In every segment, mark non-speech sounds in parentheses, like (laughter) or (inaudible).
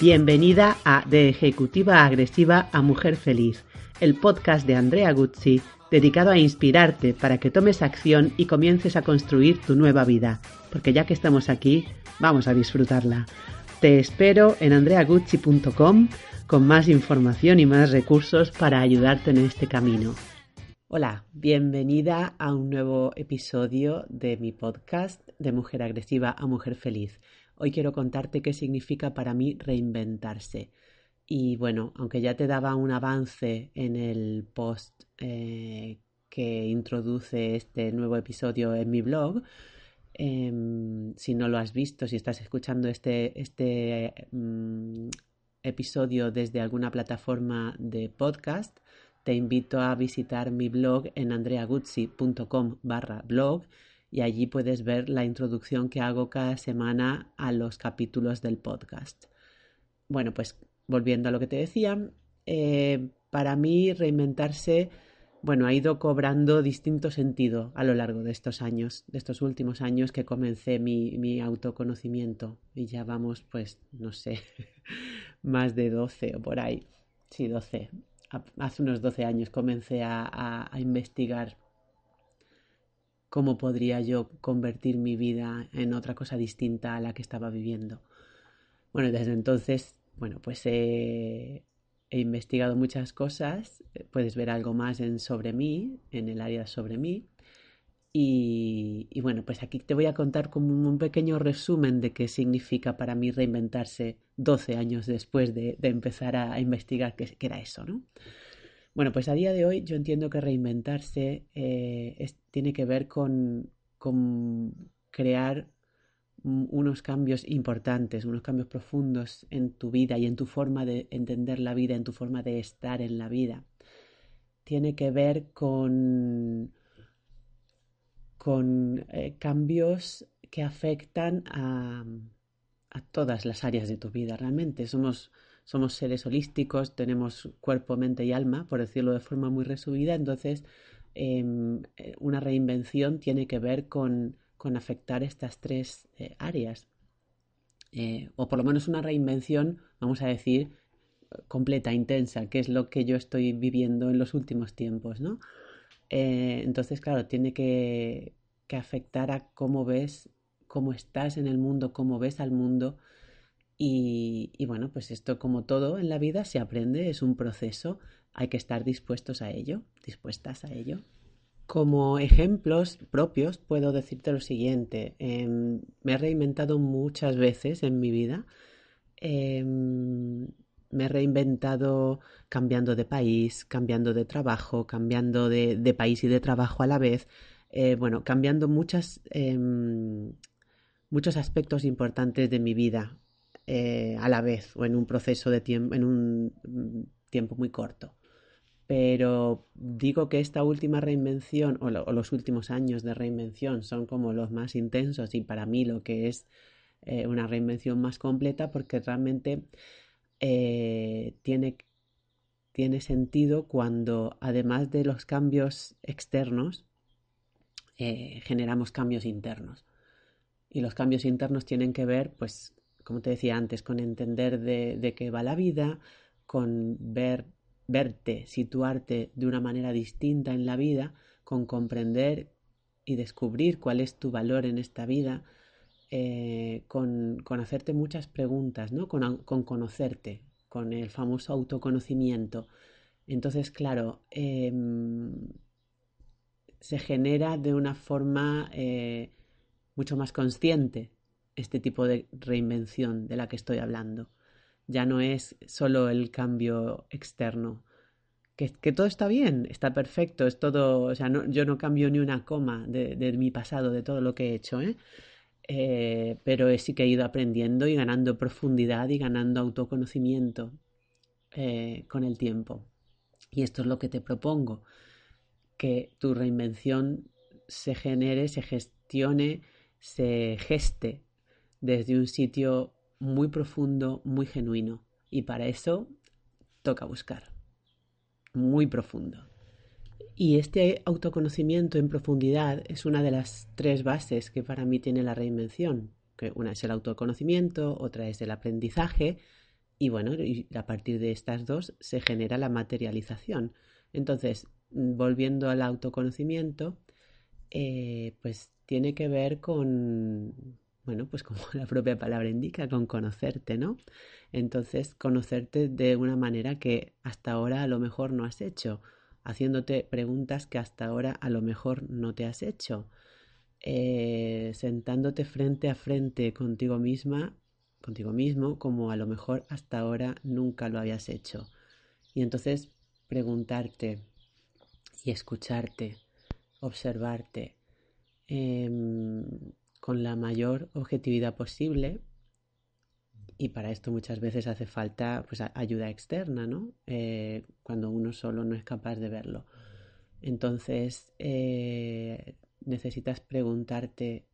Bienvenida a De Ejecutiva Agresiva a Mujer Feliz, el podcast de Andrea Guzzi dedicado a inspirarte para que tomes acción y comiences a construir tu nueva vida, porque ya que estamos aquí, vamos a disfrutarla. Te espero en andreaguzzi.com con más información y más recursos para ayudarte en este camino. Hola, bienvenida a un nuevo episodio de mi podcast de Mujer Agresiva a Mujer Feliz. Hoy quiero contarte qué significa para mí reinventarse. Y bueno, aunque ya te daba un avance en el post eh, que introduce este nuevo episodio en mi blog, em, si no lo has visto, si estás escuchando este, este mm, episodio desde alguna plataforma de podcast, te invito a visitar mi blog en andreaguzzi.com barra blog y allí puedes ver la introducción que hago cada semana a los capítulos del podcast. Bueno, pues volviendo a lo que te decía, eh, para mí reinventarse, bueno, ha ido cobrando distinto sentido a lo largo de estos años, de estos últimos años que comencé mi, mi autoconocimiento y ya vamos, pues, no sé, (laughs) más de 12 o por ahí, sí, 12. Hace unos 12 años comencé a, a investigar cómo podría yo convertir mi vida en otra cosa distinta a la que estaba viviendo. Bueno, desde entonces, bueno, pues he, investigado muchas cosas, puedes ver algo más en sobre mí, en el área sobre mí. Y, bueno, pues aquí te voy a contar como un pequeño resumen de qué significa para mí reinventarse 12 años después de, empezar a, investigar qué, qué, era eso, ¿no? Bueno, pues a día de hoy yo entiendo que reinventarse eh, tiene que ver con, crear unos cambios importantes, unos cambios profundos en tu vida y en tu forma de entender la vida, en tu forma de estar en la vida. Tiene que ver con, con eh, cambios que afectan a, a todas las áreas de tu vida. Realmente somos somos seres holísticos, tenemos cuerpo, mente y alma, por decirlo de forma muy resumida, entonces em, eh, una reinvención tiene que ver con, afectar estas tres eh, áreas. Eh, o por lo menos una reinvención, vamos a decir, completa, intensa, que es lo que yo estoy viviendo en los últimos tiempos, ¿no? entonces, claro, tiene que, que afectar a cómo ves, cómo estás en el mundo, cómo ves al mundo, y, bueno, pues esto como todo en la vida se aprende, es un proceso, hay que estar dispuestos a ello, dispuestas a ello. Como ejemplos propios puedo decirte lo siguiente, em, me he reinventado muchas veces en mi vida, em, me he reinventado cambiando de país, cambiando de trabajo, cambiando de, país y de trabajo a la vez, eh, bueno, cambiando em, muchos aspectos importantes de mi vida eh, a la vez o en un proceso de tiempo, en un mm, tiempo muy corto. Pero digo que esta última reinvención o, los últimos años de reinvención son como los más intensos y para mí lo que es eh, una reinvención más completa porque realmente eh, tiene, tiene sentido cuando además de los cambios externos generamos cambios internos. Y los cambios internos tienen que ver pues como te decía antes, con entender de, qué va la vida, con ver, verte, situarte de una manera distinta en la vida, con comprender y descubrir cuál es tu valor en esta vida, eh, con, hacerte muchas preguntas, ¿no? con, conocerte, con el famoso autoconocimiento. Entonces, claro, em, se genera de una forma eh, mucho más consciente este tipo de reinvención de la que estoy hablando. Ya no es solo el cambio externo que, todo está bien, está perfecto, es todo, o sea, yo no cambio ni una coma de, de, mi pasado, de todo lo que he hecho, ¿eh? Eh, pero sí que he ido aprendiendo y ganando profundidad y ganando autoconocimiento eh, con el tiempo. Y esto es lo que te propongo, que tu reinvención se genere, se gestione, se geste desde un sitio muy profundo, muy genuino. Y para eso toca buscar, muy profundo. Y este autoconocimiento en profundidad es una de las tres bases que para mí tiene la reinvención. Que una es el autoconocimiento, otra es el aprendizaje y bueno, a partir de estas dos se genera la materialización. Entonces, volviendo al autoconocimiento, eh, pues tiene que ver con, bueno, pues como (laughs) la propia palabra indica, con conocerte, ¿no? Entonces, conocerte de una manera que hasta ahora a lo mejor no has hecho haciéndote preguntas que hasta ahora a lo mejor no te has hecho, eh, sentándote frente a frente contigo misma, contigo mismo, como a lo mejor hasta ahora nunca lo habías hecho. Y entonces preguntarte y escucharte, observarte em, con la mayor objetividad posible y para esto muchas veces hace falta pues, ayuda externa, ¿no? Eh, cuando uno solo no es capaz de verlo. Entonces eh, necesitas preguntarte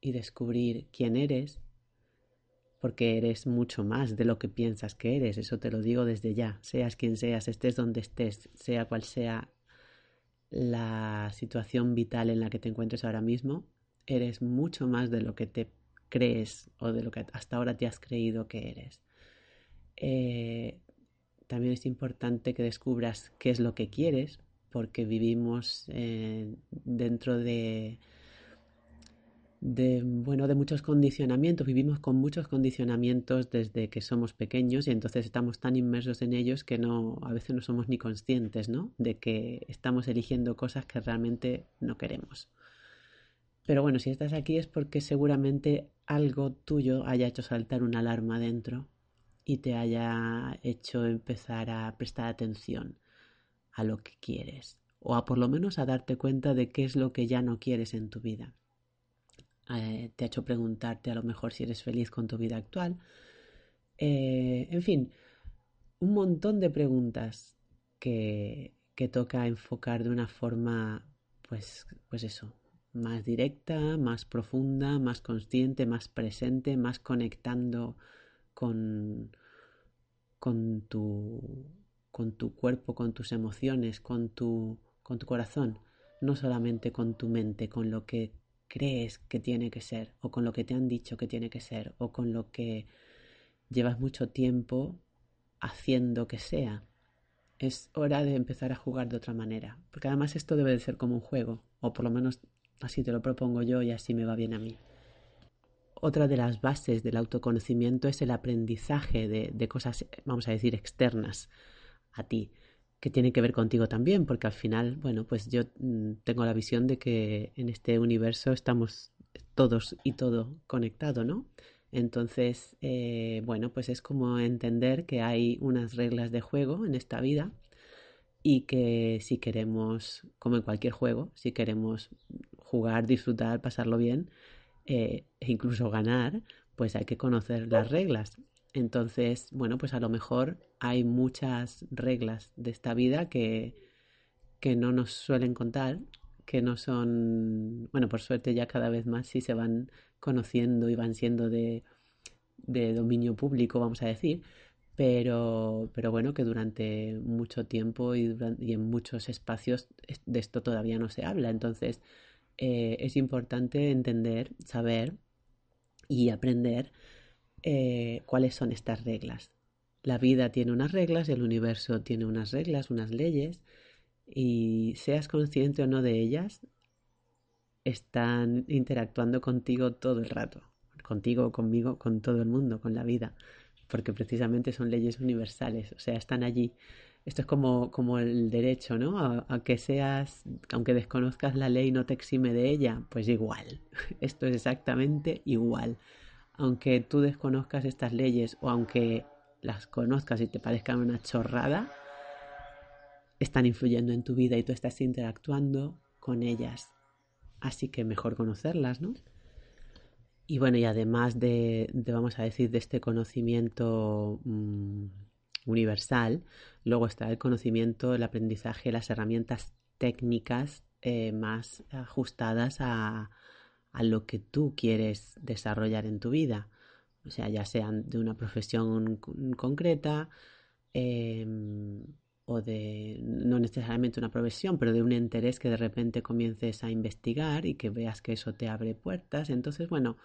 y descubrir quién eres, porque eres mucho más de lo que piensas que eres, eso te lo digo desde ya, seas quien seas, estés donde estés, sea cual sea la situación vital en la que te encuentres ahora mismo, eres mucho más de lo que te crees o de lo que hasta ahora te has creído que eres. Eh, también es importante que descubras qué es lo que quieres, porque vivimos eh, dentro de, de, bueno, de muchos condicionamientos, vivimos con muchos condicionamientos desde que somos pequeños y entonces estamos tan inmersos en ellos que no, a veces no somos ni conscientes, ¿no? De que estamos eligiendo cosas que realmente no queremos. Pero bueno, si estás aquí es porque seguramente algo tuyo haya hecho saltar una alarma dentro y te haya hecho empezar a prestar atención a lo que quieres o a por lo menos a darte cuenta de qué es lo que ya no quieres en tu vida. Eh, te ha hecho preguntarte a lo mejor si eres feliz con tu vida actual. Eh, en fin, un montón de preguntas que, que toca enfocar de una forma, pues, pues eso, más directa, más profunda, más consciente, más presente, más conectando con, con, tu, con tu cuerpo, con tus emociones, con tu, con tu corazón, no solamente con tu mente, con lo que crees que tiene que ser, o con lo que te han dicho que tiene que ser, o con lo que llevas mucho tiempo haciendo que sea. Es hora de empezar a jugar de otra manera, porque además esto debe de ser como un juego, o por lo menos Así te lo propongo yo y así me va bien a mí. Otra de las bases del autoconocimiento es el aprendizaje de, cosas, vamos a decir, externas a ti, que tienen que ver contigo también, porque al final, bueno, pues yo mm, tengo la visión de que en este universo estamos todos y todo conectado, ¿no? Entonces, eh, bueno, pues es como entender que hay unas reglas de juego en esta vida y que si queremos, como en cualquier juego, si queremos jugar, disfrutar, pasarlo bien eh, e incluso ganar, pues hay que conocer las reglas. Entonces, bueno, pues a lo mejor hay muchas reglas de esta vida que, que no nos suelen contar, que no son, bueno, por suerte ya cada vez más sí se van conociendo y van siendo de, de dominio público, vamos a decir, pero, pero bueno, que durante mucho tiempo y, y, en muchos espacios de esto todavía no se habla. Entonces, eh, es importante entender, saber y aprender eh, cuáles son estas reglas. La vida tiene unas reglas, el universo tiene unas reglas, unas leyes, y seas consciente o no de ellas, están interactuando contigo todo el rato, contigo, conmigo, con todo el mundo, con la vida, porque precisamente son leyes universales, o sea, están allí esto es como, como el derecho, ¿no? A, que seas, aunque desconozcas la ley, no te exime de ella, pues igual. (laughs) Esto es exactamente igual. Aunque tú desconozcas estas leyes o aunque las conozcas y te parezcan una chorrada, están influyendo en tu vida y tú estás interactuando con ellas. Así que mejor conocerlas, ¿no? Y bueno, y además de, vamos a decir, de este conocimiento mm, universal, luego está el conocimiento, el aprendizaje, las herramientas técnicas eh, más ajustadas a, lo que tú quieres desarrollar en tu vida. O sea, ya sean de una profesión concreta em, o de, no necesariamente una profesión, pero de un interés que de repente comiences a investigar y que veas que eso te abre puertas. Entonces, bueno,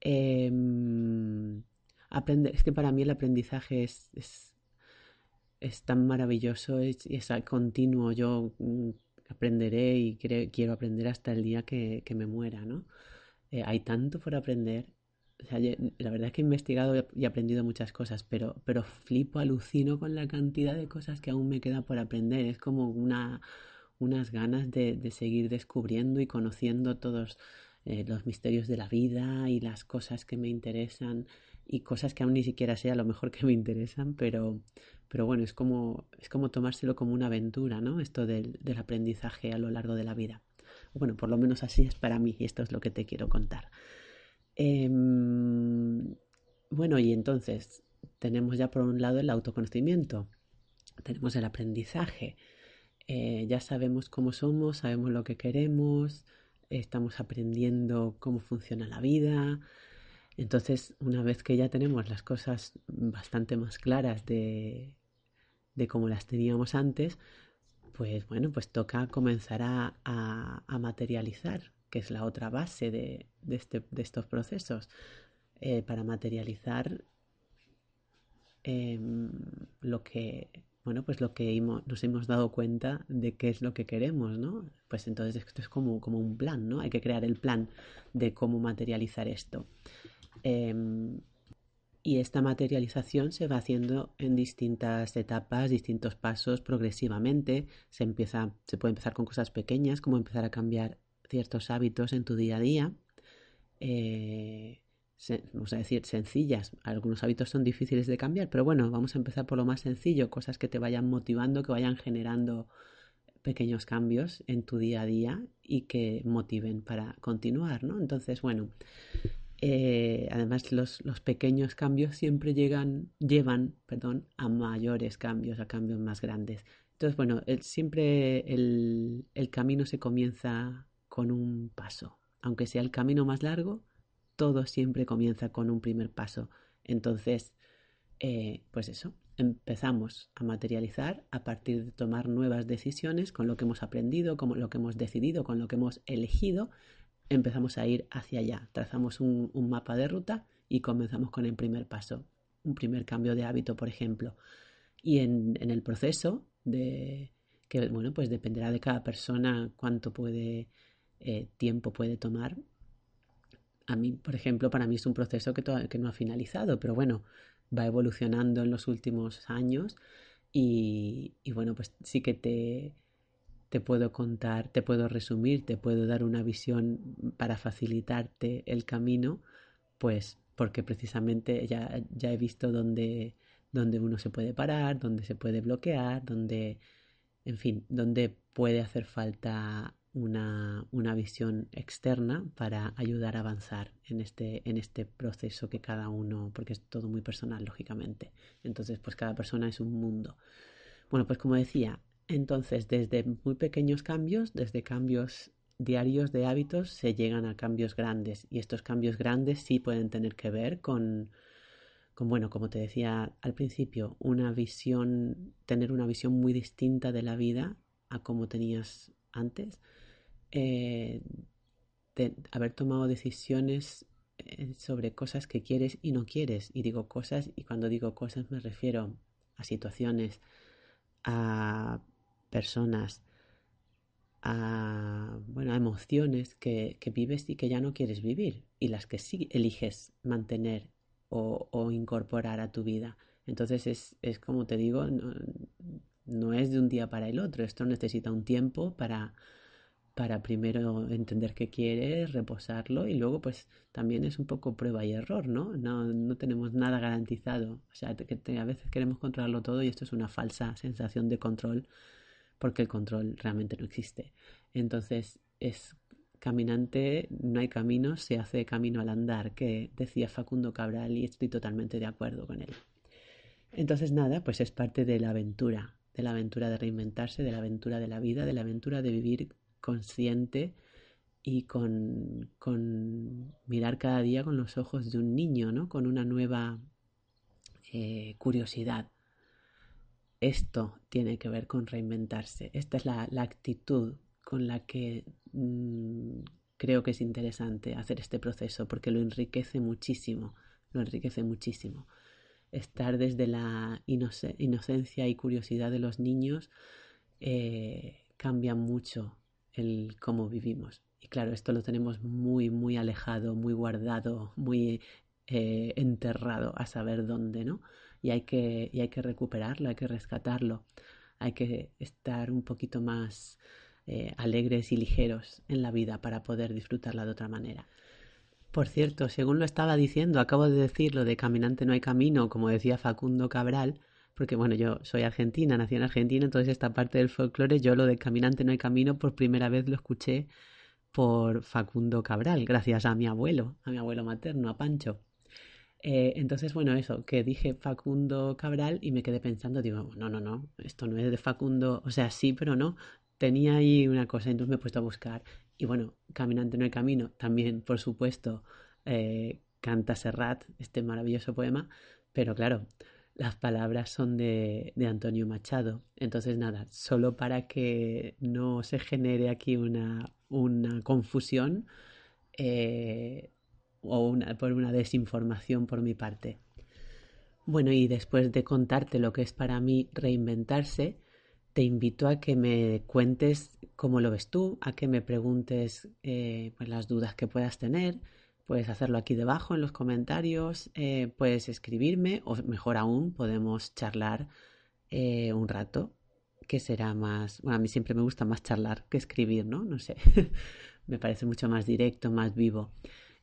em, aprender, es que para mí el aprendizaje es, es, tan maravilloso es, continuo. Yo mm, aprenderé y quiero aprender hasta el día que, me muera, ¿no? Eh, hay tanto por aprender. La verdad es que he investigado y aprendido muchas cosas, pero, pero flipo, alucino con la cantidad de cosas que aún me queda por aprender. Es como una, unas ganas de, seguir descubriendo y conociendo todos eh, los misterios de la vida y las cosas que me interesan y cosas que aún ni siquiera sé a lo mejor que me interesan, pero, pero bueno, es como, es como tomárselo como una aventura, ¿no? Esto del, del aprendizaje a lo largo de la vida. Bueno, por lo menos así es para mí y esto es lo que te quiero contar. Em, bueno, y entonces tenemos ya por un lado el autoconocimiento, tenemos el aprendizaje, eh, ya sabemos cómo somos, sabemos lo que queremos, estamos aprendiendo cómo funciona la vida. Entonces, una vez que ya tenemos las cosas bastante más claras de, de cómo las teníamos antes, pues bueno, pues toca comenzar a, materializar, que es la otra base de, este, estos procesos. Eh, para materializar em, lo que bueno pues lo que nos hemos dado cuenta de qué es lo que queremos no pues entonces esto es como, como un plan no hay que crear el plan de cómo materializar esto em, y esta materialización se va haciendo en distintas etapas, distintos pasos progresivamente. Se, empieza, se puede empezar con cosas pequeñas, como empezar a cambiar ciertos hábitos en tu día a día. Eh, vamos a decir, sencillas. Algunos hábitos son difíciles de cambiar, pero bueno, vamos a empezar por lo más sencillo, cosas que te vayan motivando, que vayan generando pequeños cambios en tu día a día y que motiven para continuar, ¿no? Entonces, bueno, eh, además, los, pequeños cambios siempre llegan, llevan perdón, a mayores cambios, a cambios más grandes. Entonces, bueno, siempre el, camino se comienza con un paso. Aunque sea el camino más largo, todo siempre comienza con un primer paso. Entonces, eh, pues eso, empezamos a materializar a partir de tomar nuevas decisiones con lo que hemos aprendido, con lo que hemos decidido, con lo que hemos elegido empezamos a ir hacia allá. Trazamos un, mapa de ruta y comenzamos con el primer paso, un primer cambio de hábito, por ejemplo. Y en, el proceso de que bueno, pues dependerá de cada persona cuánto puede eh, tiempo puede tomar. A mí, por ejemplo, para mí es un proceso que, que no ha finalizado, pero bueno, va evolucionando en los últimos años y bueno, pues sí que te, te puedo contar, te puedo resumir, te puedo dar una visión para facilitarte el camino, pues porque precisamente ya, ya he visto dónde, dónde uno se puede parar, dónde se puede bloquear, dónde, en fin, dónde puede hacer falta una, una, visión externa para ayudar a avanzar en este, en este proceso que cada uno, porque es todo muy personal, lógicamente. Entonces, pues cada persona es un mundo. Bueno, pues como decía, entonces, desde muy pequeños cambios, desde cambios diarios de hábitos, se llegan a cambios grandes. Y estos cambios grandes sí pueden tener que ver con, con bueno, como te decía al principio, una visión, tener una visión muy distinta de la vida a como tenías antes. Eh, haber tomado decisiones eh, sobre cosas que quieres y no quieres. Y digo cosas, y cuando digo cosas me refiero a situaciones, a personas, a, bueno, a emociones que, que, vives y que ya no quieres vivir y las que sí eliges mantener o, o incorporar a tu vida. Entonces es, es como te digo, no, no, es de un día para el otro, esto necesita un tiempo para, para primero entender qué quieres, reposarlo y luego pues también es un poco prueba y error, ¿no? No, no tenemos nada garantizado, o sea, que a veces queremos controlarlo todo y esto es una falsa sensación de control porque el control realmente no existe. Entonces, es caminante, no hay camino, se hace camino al andar, que decía Facundo Cabral y estoy totalmente de acuerdo con él. Entonces, nada, pues es parte de la aventura, de la aventura de reinventarse, de la aventura de la vida, de la aventura de vivir consciente y con, con mirar cada día con los ojos de un niño, ¿no? Con una nueva eh, curiosidad. Esto tiene que ver con reinventarse. Esta es la, actitud con la que mm, creo que es interesante hacer este proceso porque lo enriquece muchísimo, lo enriquece muchísimo. Estar desde la inocencia y curiosidad de los niños eh, cambia mucho el cómo vivimos. Y claro, esto lo tenemos muy, muy alejado, muy guardado, muy eh, enterrado a saber dónde, ¿no? Y hay, que, y hay que recuperarlo, hay que rescatarlo, hay que estar un poquito más eh, alegres y ligeros en la vida para poder disfrutarla de otra manera. Por cierto, según lo estaba diciendo, acabo de decir lo de caminante no hay camino, como decía Facundo Cabral, porque bueno, yo soy argentina, nací en Argentina, entonces esta parte del folclore, yo lo de caminante no hay camino, por primera vez lo escuché por Facundo Cabral, gracias a mi abuelo, a mi abuelo materno, a Pancho. Eh, entonces, bueno, eso, que dije Facundo Cabral y me quedé pensando, digo, no, no, no, esto no es de Facundo, o sea, sí, pero no, tenía ahí una cosa, entonces me he puesto a buscar. Y bueno, Caminante no hay camino, también, por supuesto, eh, canta Serrat, este maravilloso poema, pero claro, las palabras son de, Antonio Machado. Entonces, nada, solo para que no se genere aquí una, una confusión eh, o una, por una desinformación por mi parte. Bueno, y después de contarte lo que es para mí reinventarse, te invito a que me cuentes cómo lo ves tú, a que me preguntes eh, pues las dudas que puedas tener, Puedes hacerlo aquí debajo en los comentarios, eh, puedes escribirme o mejor aún podemos charlar eh, un rato, que será más, bueno, a mí siempre me gusta más charlar que escribir, ¿no? No sé, (laughs) me parece mucho más directo, más vivo.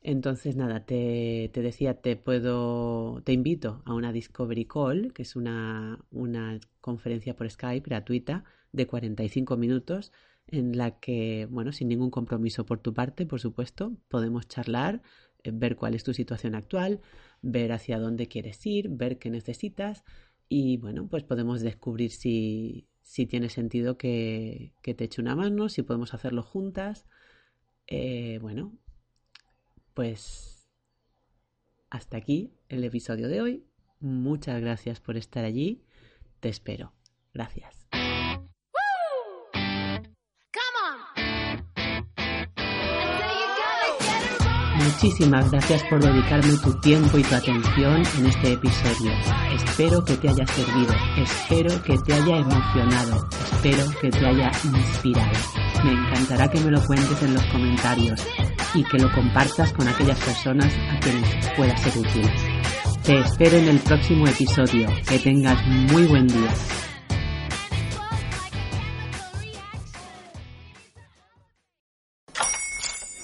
Entonces, nada, te, te, decía, te puedo, te invito a una Discovery Call, que es una, una conferencia por Skype gratuita de 45 minutos en la que, bueno, sin ningún compromiso por tu parte, por supuesto, podemos charlar, eh, ver cuál es tu situación actual, ver hacia dónde quieres ir, ver qué necesitas y, bueno, pues podemos descubrir si, si tiene sentido que, que, te eche una mano, si podemos hacerlo juntas. Eh, bueno, pues hasta aquí el episodio de hoy. Muchas gracias por estar allí. Te espero. Gracias. Muchísimas gracias por dedicarme tu tiempo y tu atención en este episodio. Espero que te haya servido, espero que te haya emocionado, espero que te haya inspirado. Me encantará que me lo cuentes en los comentarios y que lo compartas con aquellas personas a quienes pueda ser útil. Te espero en el próximo episodio. Que tengas muy buen día.